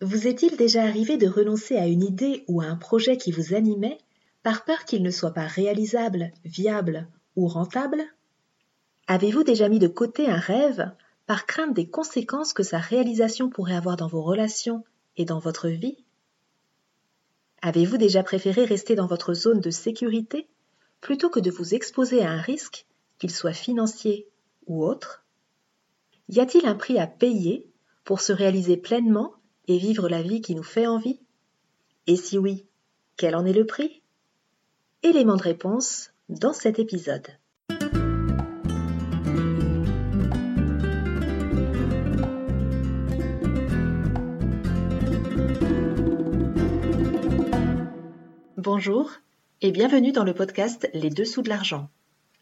Vous est-il déjà arrivé de renoncer à une idée ou à un projet qui vous animait par peur qu'il ne soit pas réalisable, viable ou rentable? Avez-vous déjà mis de côté un rêve par crainte des conséquences que sa réalisation pourrait avoir dans vos relations et dans votre vie? Avez-vous déjà préféré rester dans votre zone de sécurité plutôt que de vous exposer à un risque, qu'il soit financier ou autre? Y a-t-il un prix à payer pour se réaliser pleinement et vivre la vie qui nous fait envie? Et si oui, quel en est le prix? Élément de réponse dans cet épisode. Bonjour et bienvenue dans le podcast Les Dessous de l'argent.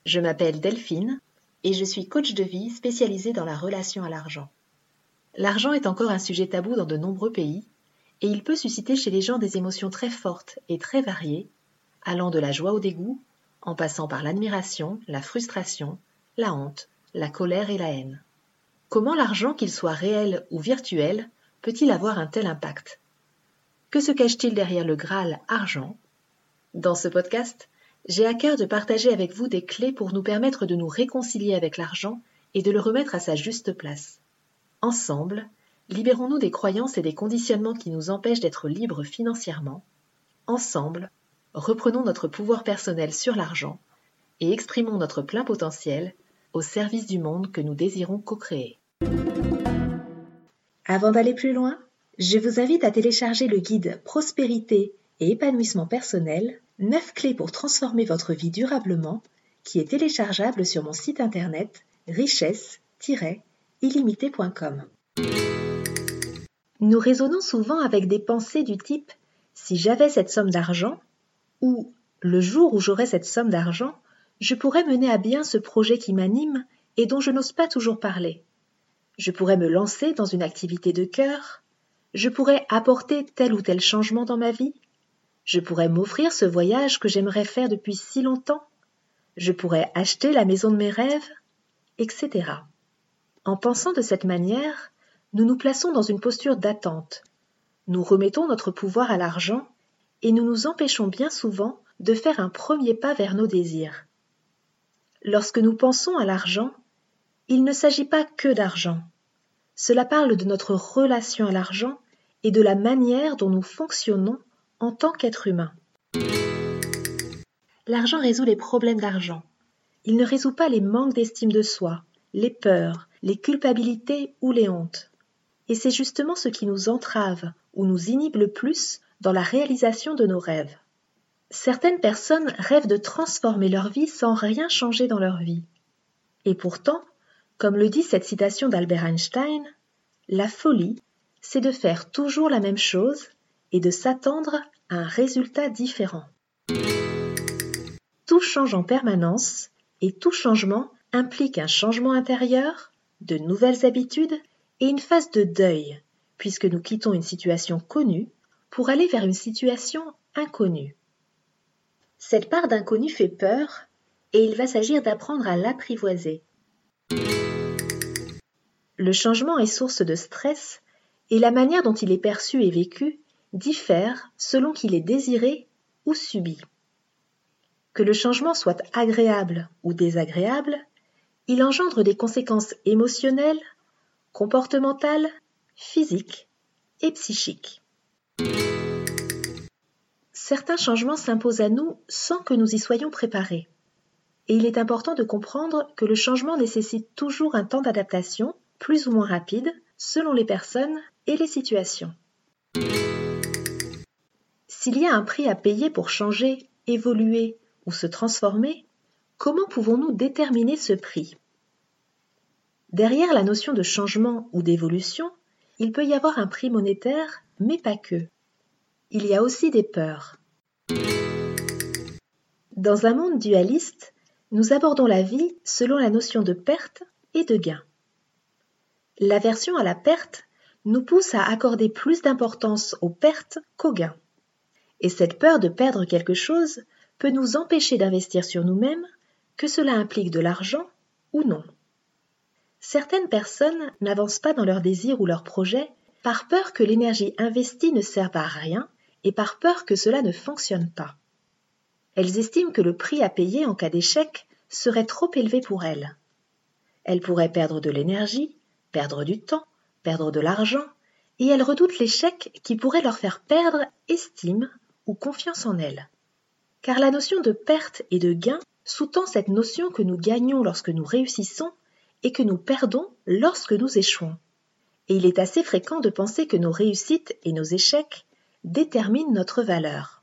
Je m'appelle Delphine et je suis coach de vie spécialisée dans la relation à l'argent. L'argent est encore un sujet tabou dans de nombreux pays et il peut susciter chez les gens des émotions très fortes et très variées, allant de la joie au dégoût, en passant par l'admiration, la frustration, la honte, la colère et la haine. Comment l'argent, qu'il soit réel ou virtuel, peut-il avoir un tel impact? Que se cache-t-il derrière le Graal argent? Dans ce podcast, j'ai à cœur de partager avec vous des clés pour nous permettre de nous réconcilier avec l'argent et de le remettre à sa juste place. Ensemble, libérons-nous des croyances et des conditionnements qui nous empêchent d'être libres financièrement. Ensemble, reprenons notre pouvoir personnel sur l'argent et exprimons notre plein potentiel au service du monde que nous désirons co-créer. Avant d'aller plus loin, je vous invite à télécharger le guide Prospérité et épanouissement personnel 9 clés pour transformer votre vie durablement qui est téléchargeable sur mon site internet Nous raisonnons souvent avec des pensées du type si j'avais cette somme d'argent ou le jour où j'aurai cette somme d'argent, je pourrais mener à bien ce projet qui m'anime et dont je n'ose pas toujours parler. Je pourrais me lancer dans une activité de cœur, je pourrais apporter tel ou tel changement dans ma vie, je pourrais m'offrir ce voyage que j'aimerais faire depuis si longtemps. Je pourrais acheter la maison de mes rêves, etc. En pensant de cette manière, nous nous plaçons dans une posture d'attente. Nous remettons notre pouvoir à l'argent et nous nous empêchons bien souvent de faire un premier pas vers nos désirs. Lorsque nous pensons à l'argent, il ne s'agit pas que d'argent. Cela parle de notre relation à l'argent et de la manière dont nous fonctionnons en tant qu'être humain. L'argent résout les problèmes d'argent. Il ne résout pas les manques d'estime de soi, les peurs, les culpabilités ou les hontes. Et c'est justement ce qui nous entrave ou nous inhibe le plus dans la réalisation de nos rêves. Certaines personnes rêvent de transformer leur vie sans rien changer dans leur vie. Et pourtant, comme le dit cette citation d'Albert Einstein, la folie, c'est de faire toujours la même chose et de s'attendre à un résultat différent. Tout change en permanence et tout changement implique un changement intérieur, de nouvelles habitudes et une phase de deuil, puisque nous quittons une situation connue pour aller vers une situation inconnue. Cette part d'inconnu fait peur et il va s'agir d'apprendre à l'apprivoiser. Le changement est source de stress et la manière dont il est perçu et vécu diffère selon qu'il est désiré ou subi. Que le changement soit agréable ou désagréable, il engendre des conséquences émotionnelles, comportementales, physiques et psychiques. Certains changements s'imposent à nous sans que nous y soyons préparés. Et il est important de comprendre que le changement nécessite toujours un temps d'adaptation, plus ou moins rapide, selon les personnes et les situations. S'il y a un prix à payer pour changer, évoluer ou se transformer, comment pouvons-nous déterminer ce prix? Derrière la notion de changement ou d'évolution, il peut y avoir un prix monétaire, mais pas que. Il y a aussi des peurs. Dans un monde dualiste, nous abordons la vie selon la notion de perte et de gain. L'aversion à la perte nous pousse à accorder plus d'importance aux pertes qu'aux gains. Et cette peur de perdre quelque chose peut nous empêcher d'investir sur nous-mêmes, que cela implique de l'argent ou non. Certaines personnes n'avancent pas dans leurs désirs ou leurs projets par peur que l'énergie investie ne serve à rien et par peur que cela ne fonctionne pas. Elles estiment que le prix à payer en cas d'échec serait trop élevé pour elles. Elles pourraient perdre de l'énergie, perdre du temps, perdre de l'argent, et elles redoutent l'échec qui pourrait leur faire perdre estime ou confiance en elles. Car la notion de perte et de gain sous-tend cette notion que nous gagnons lorsque nous réussissons et que nous perdons lorsque nous échouons. Et il est assez fréquent de penser que nos réussites et nos échecs déterminent notre valeur.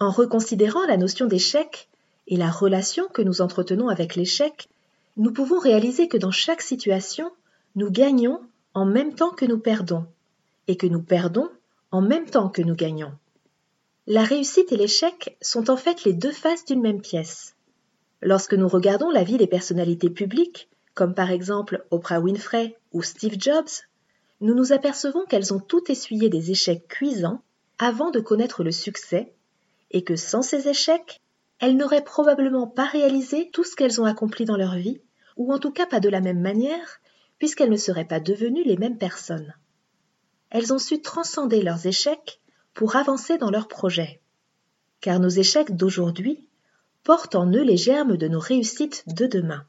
En reconsidérant la notion d'échec et la relation que nous entretenons avec l'échec, nous pouvons réaliser que dans chaque situation, nous gagnons en même temps que nous perdons, et que nous perdons en même temps que nous gagnons. La réussite et l'échec sont en fait les deux faces d'une même pièce. Lorsque nous regardons la vie des personnalités publiques, comme par exemple Oprah Winfrey ou Steve Jobs, nous nous apercevons qu'elles ont toutes essuyé des échecs cuisants avant de connaître le succès, et que sans ces échecs, elles n'auraient probablement pas réalisé tout ce qu'elles ont accompli dans leur vie, ou en tout cas pas de la même manière, puisqu'elles ne seraient pas devenues les mêmes personnes. Elles ont su transcender leurs échecs pour avancer dans leurs projets. Car nos échecs d'aujourd'hui portent en eux les germes de nos réussites de demain.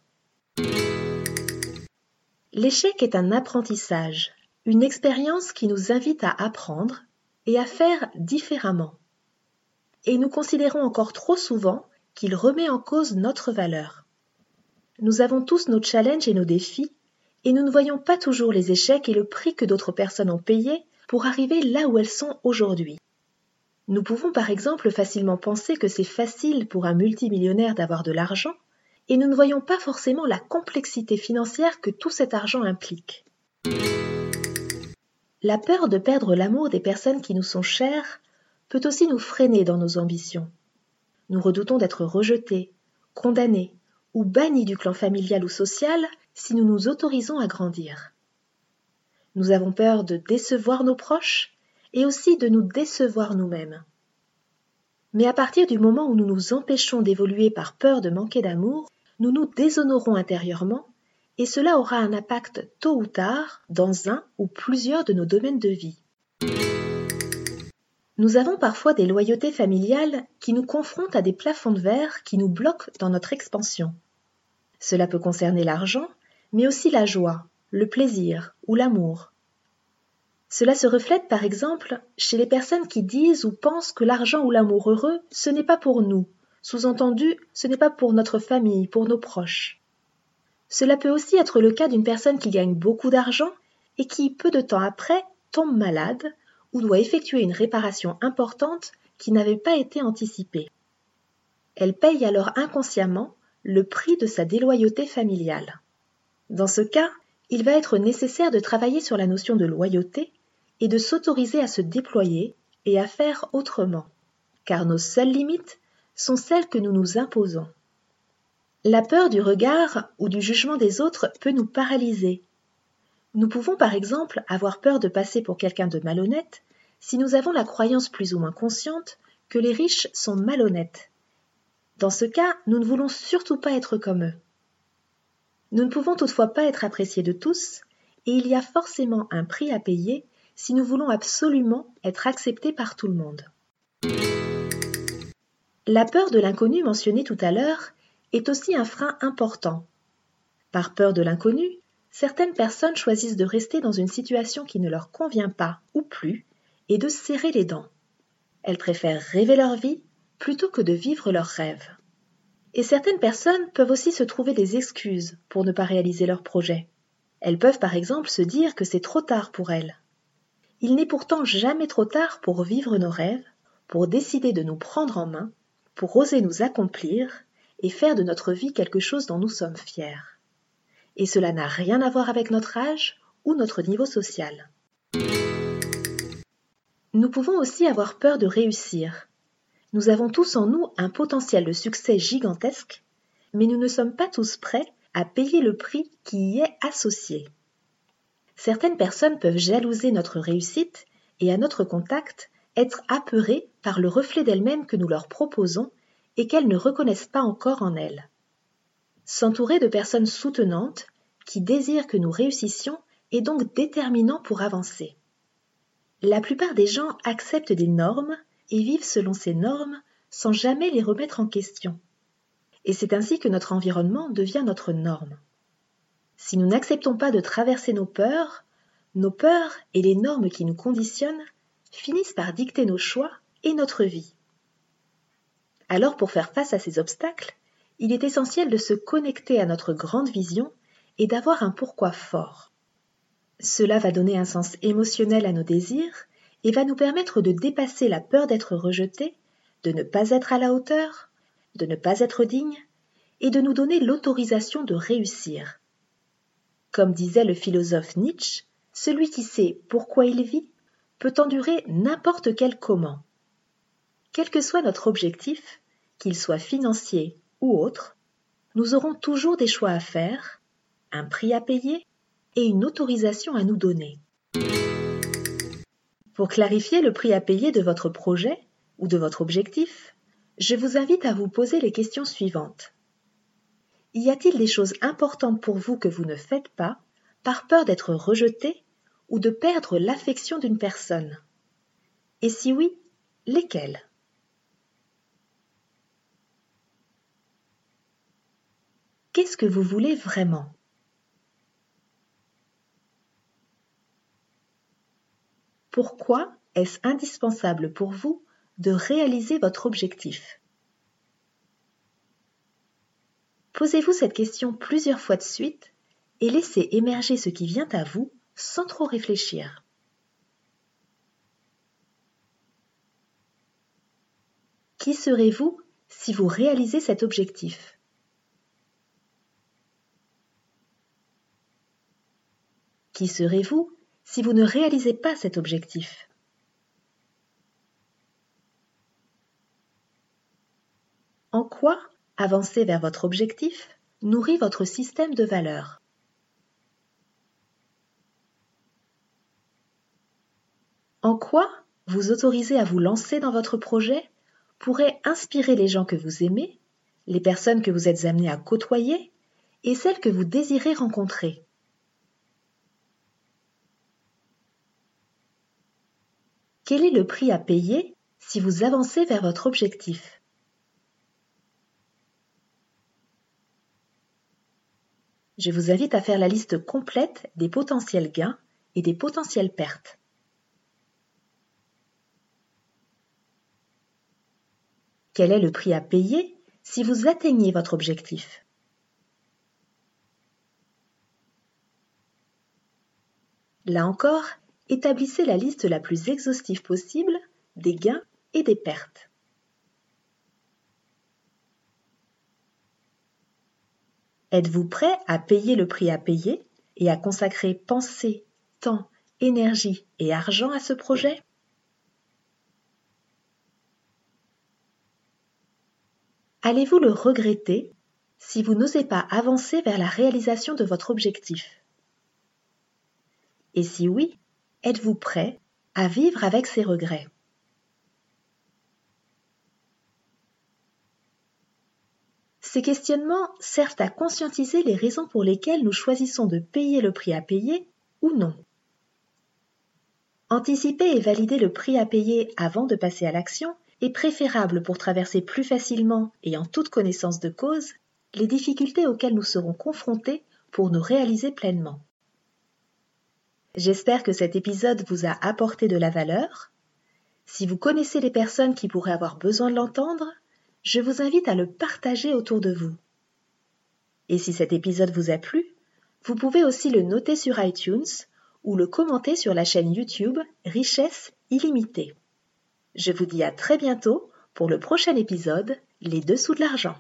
L'échec est un apprentissage, une expérience qui nous invite à apprendre et à faire différemment. Et nous considérons encore trop souvent qu'il remet en cause notre valeur. Nous avons tous nos challenges et nos défis, et nous ne voyons pas toujours les échecs et le prix que d'autres personnes ont payé pour arriver là où elles sont aujourd'hui. Nous pouvons par exemple facilement penser que c'est facile pour un multimillionnaire d'avoir de l'argent, et nous ne voyons pas forcément la complexité financière que tout cet argent implique. La peur de perdre l'amour des personnes qui nous sont chères peut aussi nous freiner dans nos ambitions. Nous redoutons d'être rejetés, condamnés ou bannis du clan familial ou social si nous nous autorisons à grandir. Nous avons peur de décevoir nos proches et aussi de nous décevoir nous-mêmes. Mais à partir du moment où nous nous empêchons d'évoluer par peur de manquer d'amour, nous nous déshonorons intérieurement et cela aura un impact tôt ou tard dans un ou plusieurs de nos domaines de vie. Nous avons parfois des loyautés familiales qui nous confrontent à des plafonds de verre qui nous bloquent dans notre expansion. Cela peut concerner l'argent, mais aussi la joie, le plaisir ou l'amour. Cela se reflète par exemple chez les personnes qui disent ou pensent que l'argent ou l'amour heureux, ce n'est pas pour nous, sous-entendu, ce n'est pas pour notre famille, pour nos proches. Cela peut aussi être le cas d'une personne qui gagne beaucoup d'argent et qui, peu de temps après, tombe malade ou doit effectuer une réparation importante qui n'avait pas été anticipée. Elle paye alors inconsciemment le prix de sa déloyauté familiale. Dans ce cas, il va être nécessaire de travailler sur la notion de loyauté et de s'autoriser à se déployer et à faire autrement, car nos seules limites sont celles que nous nous imposons. La peur du regard ou du jugement des autres peut nous paralyser. Nous pouvons par exemple avoir peur de passer pour quelqu'un de malhonnête si nous avons la croyance plus ou moins consciente que les riches sont malhonnêtes. Dans ce cas, nous ne voulons surtout pas être comme eux. Nous ne pouvons toutefois pas être appréciés de tous, et il y a forcément un prix à payer si nous voulons absolument être acceptés par tout le monde. La peur de l'inconnu mentionnée tout à l'heure est aussi un frein important. Par peur de l'inconnu, certaines personnes choisissent de rester dans une situation qui ne leur convient pas ou plus et de serrer les dents. Elles préfèrent rêver leur vie plutôt que de vivre leurs rêves. Et certaines personnes peuvent aussi se trouver des excuses pour ne pas réaliser leurs projets. Elles peuvent par exemple se dire que c'est trop tard pour elles. Il n'est pourtant jamais trop tard pour vivre nos rêves, pour décider de nous prendre en main, pour oser nous accomplir et faire de notre vie quelque chose dont nous sommes fiers. Et cela n'a rien à voir avec notre âge ou notre niveau social. Nous pouvons aussi avoir peur de réussir, nous avons tous en nous un potentiel de succès gigantesque, mais nous ne sommes pas tous prêts à payer le prix qui y est associé. Certaines personnes peuvent jalouser notre réussite et à notre contact être apeurées par le reflet d'elles-mêmes que nous leur proposons et qu'elles ne reconnaissent pas encore en elles. S'entourer de personnes soutenantes qui désirent que nous réussissions est donc déterminant pour avancer. La plupart des gens acceptent des normes et vivent selon ces normes sans jamais les remettre en question. Et c'est ainsi que notre environnement devient notre norme. Si nous n'acceptons pas de traverser nos peurs, nos peurs et les normes qui nous conditionnent finissent par dicter nos choix et notre vie. Alors pour faire face à ces obstacles, il est essentiel de se connecter à notre grande vision et d'avoir un pourquoi fort. Cela va donner un sens émotionnel à nos désirs et va nous permettre de dépasser la peur d'être rejeté, de ne pas être à la hauteur, de ne pas être digne, et de nous donner l'autorisation de réussir. Comme disait le philosophe Nietzsche, celui qui sait pourquoi il vit peut endurer n'importe quel comment. Quel que soit notre objectif, qu'il soit financier ou autre, nous aurons toujours des choix à faire, un prix à payer et une autorisation à nous donner. Pour clarifier le prix à payer de votre projet ou de votre objectif, je vous invite à vous poser les questions suivantes. Y a-t-il des choses importantes pour vous que vous ne faites pas par peur d'être rejeté ou de perdre l'affection d'une personne? Et si oui, lesquelles? Qu'est-ce que vous voulez vraiment? Pourquoi est-ce indispensable pour vous de réaliser votre objectif? Posez-vous cette question plusieurs fois de suite et laissez émerger ce qui vient à vous sans trop réfléchir. Qui serez-vous si vous réalisez cet objectif? Qui serez-vous si vous ne réalisez pas cet objectif En quoi avancer vers votre objectif nourrit votre système de valeurs? En quoi vous autorisez à vous lancer dans votre projet pourrait inspirer les gens que vous aimez, les personnes que vous êtes amenés à côtoyer et celles que vous désirez rencontrer? Quel est le prix à payer si vous avancez vers votre objectif? Je vous invite à faire la liste complète des potentiels gains et des potentielles pertes. Quel est le prix à payer si vous atteignez votre objectif? Là encore, établissez la liste la plus exhaustive possible des gains et des pertes. Êtes-vous prêt à payer le prix à payer et à consacrer pensée, temps, énergie et argent à ce projet? Allez-vous le regretter si vous n'osez pas avancer vers la réalisation de votre objectif? Et si oui, Êtes-vous prêt à vivre avec ces regrets? Ces questionnements servent à conscientiser les raisons pour lesquelles nous choisissons de payer le prix à payer ou non. Anticiper et valider le prix à payer avant de passer à l'action est préférable pour traverser plus facilement et en toute connaissance de cause les difficultés auxquelles nous serons confrontés pour nous réaliser pleinement. J'espère que cet épisode vous a apporté de la valeur. Si vous connaissez les personnes qui pourraient avoir besoin de l'entendre, je vous invite à le partager autour de vous. Et si cet épisode vous a plu, vous pouvez aussi le noter sur iTunes ou le commenter sur la chaîne YouTube Richesse illimitée. Je vous dis à très bientôt pour le prochain épisode Les dessous de l'argent.